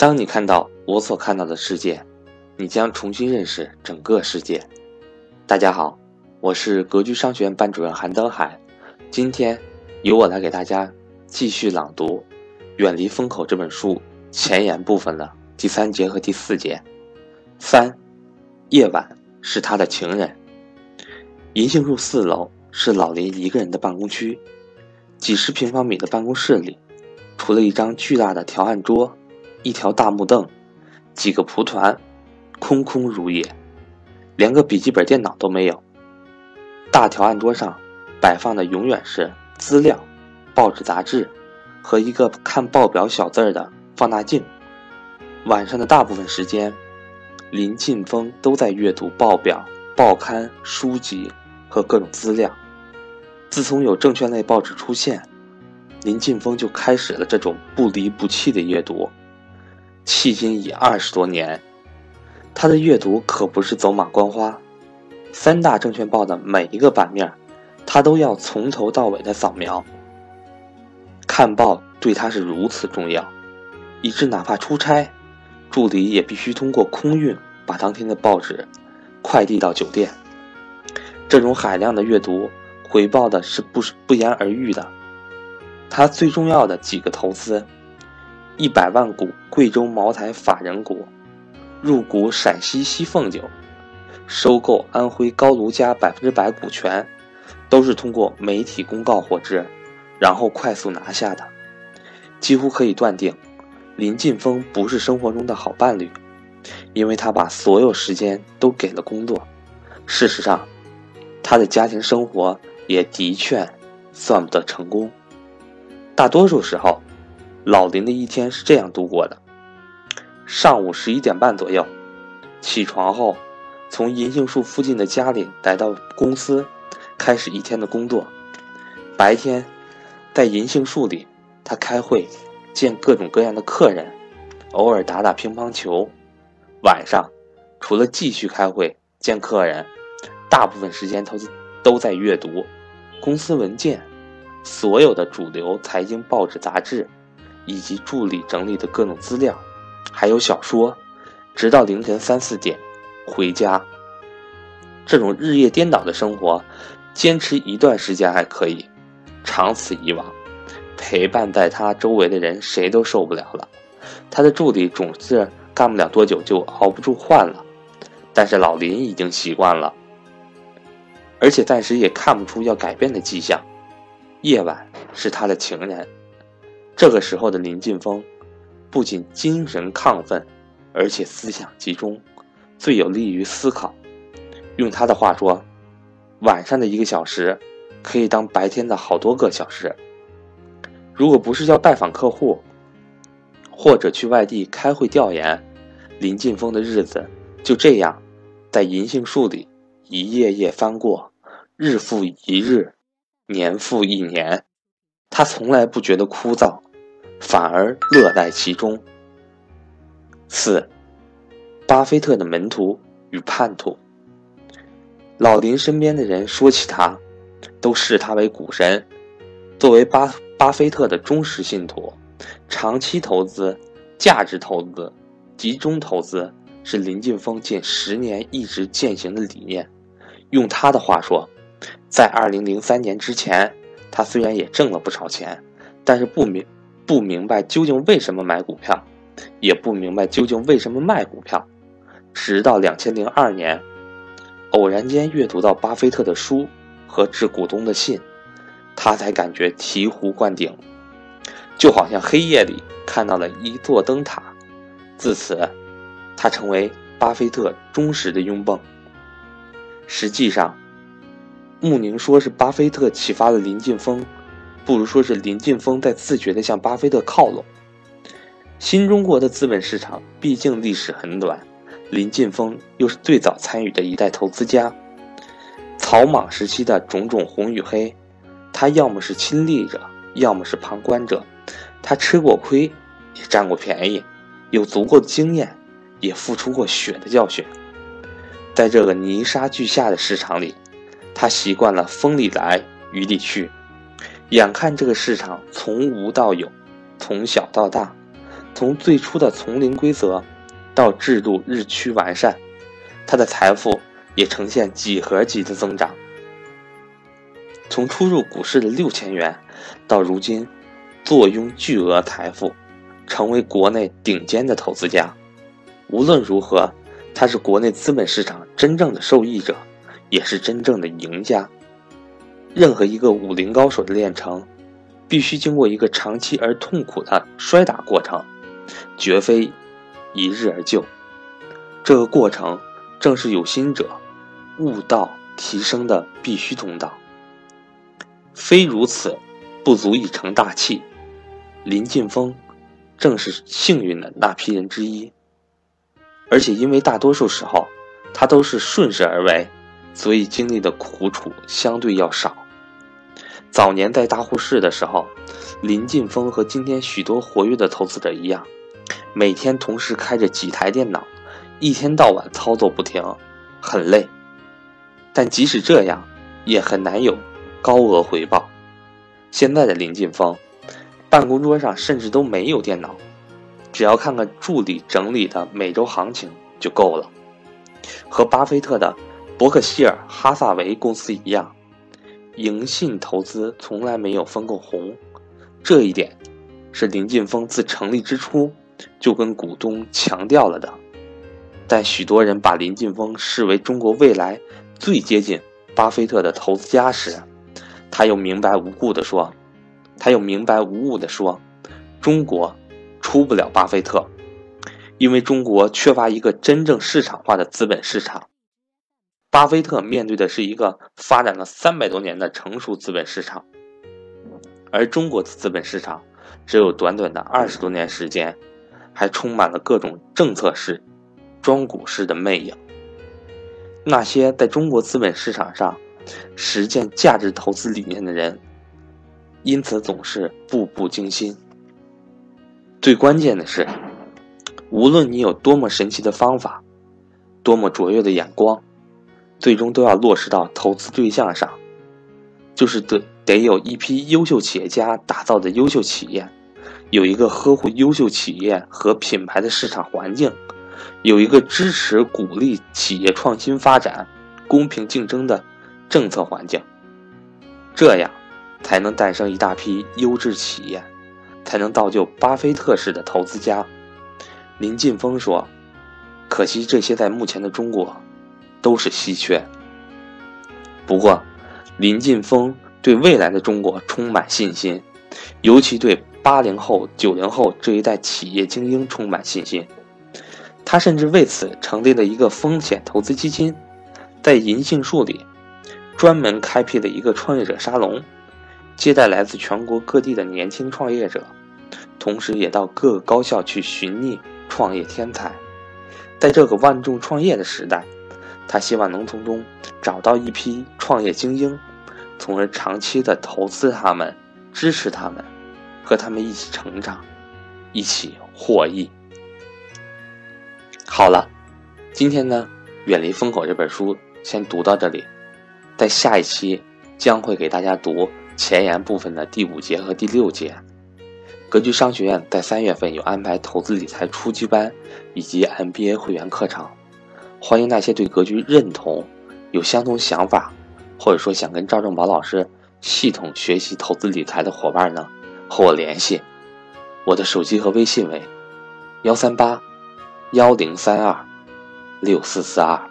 当你看到我所看到的世界，你将重新认识整个世界。大家好，我是格局商学院班主任韩德海，今天由我来给大家继续朗读《远离风口》这本书前言部分的第三节和第四节。三，夜晚是他的情人。银杏树四楼是老林一个人的办公区，几十平方米的办公室里，除了一张巨大的条案桌。一条大木凳，几个蒲团，空空如也，连个笔记本电脑都没有。大条案桌上摆放的永远是资料、报纸、杂志和一个看报表小字儿的放大镜。晚上的大部分时间，林晋峰都在阅读报表、报刊、书籍和各种资料。自从有证券类报纸出现，林晋峰就开始了这种不离不弃的阅读。迄今已二十多年，他的阅读可不是走马观花。三大证券报的每一个版面，他都要从头到尾的扫描。看报对他是如此重要，以致哪怕出差，助理也必须通过空运把当天的报纸快递到酒店。这种海量的阅读回报的是不不言而喻的。他最重要的几个投资。一百万股贵州茅台法人股，入股陕西西凤酒，收购安徽高炉家百分之百股权，都是通过媒体公告获知，然后快速拿下的。几乎可以断定，林晋峰不是生活中的好伴侣，因为他把所有时间都给了工作。事实上，他的家庭生活也的确算不得成功。大多数时候。老林的一天是这样度过的：上午十一点半左右，起床后，从银杏树附近的家里来到公司，开始一天的工作。白天，在银杏树里，他开会，见各种各样的客人，偶尔打打乒乓球。晚上，除了继续开会、见客人，大部分时间都都在阅读公司文件、所有的主流财经报纸、杂志。以及助理整理的各种资料，还有小说，直到凌晨三四点回家。这种日夜颠倒的生活，坚持一段时间还可以，长此以往，陪伴在他周围的人谁都受不了了。他的助理总是干不了多久就熬不住换了，但是老林已经习惯了，而且暂时也看不出要改变的迹象。夜晚是他的情人。这个时候的林晋峰，不仅精神亢奋，而且思想集中，最有利于思考。用他的话说，晚上的一个小时，可以当白天的好多个小时。如果不是要拜访客户，或者去外地开会调研，林晋峰的日子就这样，在银杏树里一页页翻过，日复一日，年复一年，他从来不觉得枯燥。反而乐在其中。四，巴菲特的门徒与叛徒。老林身边的人说起他，都视他为股神。作为巴巴菲特的忠实信徒，长期投资、价值投资、集中投资是林晋峰近十年一直践行的理念。用他的话说，在二零零三年之前，他虽然也挣了不少钱，但是不明。不明白究竟为什么买股票，也不明白究竟为什么卖股票，直到两千零二年，偶然间阅读到巴菲特的书和致股东的信，他才感觉醍醐灌顶，就好像黑夜里看到了一座灯塔。自此，他成为巴菲特忠实的拥趸。实际上，穆宁说是巴菲特启发了林晋峰。不如说是林晋峰在自觉地向巴菲特靠拢。新中国的资本市场毕竟历史很短，林晋峰又是最早参与的一代投资家。草莽时期的种种红与黑，他要么是亲历者，要么是旁观者。他吃过亏，也占过便宜，有足够的经验，也付出过血的教训。在这个泥沙俱下的市场里，他习惯了风里来雨里去。眼看这个市场从无到有，从小到大，从最初的丛林规则，到制度日趋完善，他的财富也呈现几何级的增长。从初入股市的六千元，到如今坐拥巨额财富，成为国内顶尖的投资家。无论如何，他是国内资本市场真正的受益者，也是真正的赢家。任何一个武林高手的练成，必须经过一个长期而痛苦的摔打过程，绝非一日而就。这个过程正是有心者悟道提升的必须通道。非如此，不足以成大器。林晋峰正是幸运的那批人之一。而且因为大多数时候，他都是顺势而为，所以经历的苦楚相对要少。早年在大户市的时候，林晋峰和今天许多活跃的投资者一样，每天同时开着几台电脑，一天到晚操作不停，很累。但即使这样，也很难有高额回报。现在的林晋峰，办公桌上甚至都没有电脑。只要看看助理整理的每周行情就够了。和巴菲特的伯克希尔哈萨维公司一样，盈信投资从来没有分过红，这一点是林晋峰自成立之初就跟股东强调了的。但许多人把林晋峰视为中国未来最接近巴菲特的投资家时，他又明白无故的说：“他又明白无误的说，中国。”出不了巴菲特，因为中国缺乏一个真正市场化的资本市场。巴菲特面对的是一个发展了三百多年的成熟资本市场，而中国的资本市场只有短短的二十多年时间，还充满了各种政策式、庄股式的魅影。那些在中国资本市场上实践价值投资理念的人，因此总是步步惊心。最关键的是，无论你有多么神奇的方法，多么卓越的眼光，最终都要落实到投资对象上，就是得得有一批优秀企业家打造的优秀企业，有一个呵护优秀企业和品牌的市场环境，有一个支持鼓励企业创新发展、公平竞争的政策环境，这样才能诞生一大批优质企业。才能造就巴菲特式的投资家。林晋峰说：“可惜这些在目前的中国都是稀缺。”不过，林晋峰对未来的中国充满信心，尤其对八零后、九零后这一代企业精英充满信心。他甚至为此成立了一个风险投资基金，在银杏树里专门开辟了一个创业者沙龙。接待来自全国各地的年轻创业者，同时也到各个高校去寻觅创业天才。在这个万众创业的时代，他希望能从中找到一批创业精英，从而长期的投资他们，支持他们，和他们一起成长，一起获益。好了，今天呢，《远离风口》这本书先读到这里，在下一期将会给大家读。前言部分的第五节和第六节，格局商学院在三月份有安排投资理财初级班以及 MBA 会员课程，欢迎那些对格局认同、有相同想法，或者说想跟赵正宝老师系统学习投资理财的伙伴呢，和我联系。我的手机和微信为幺三八幺零三二六四四二。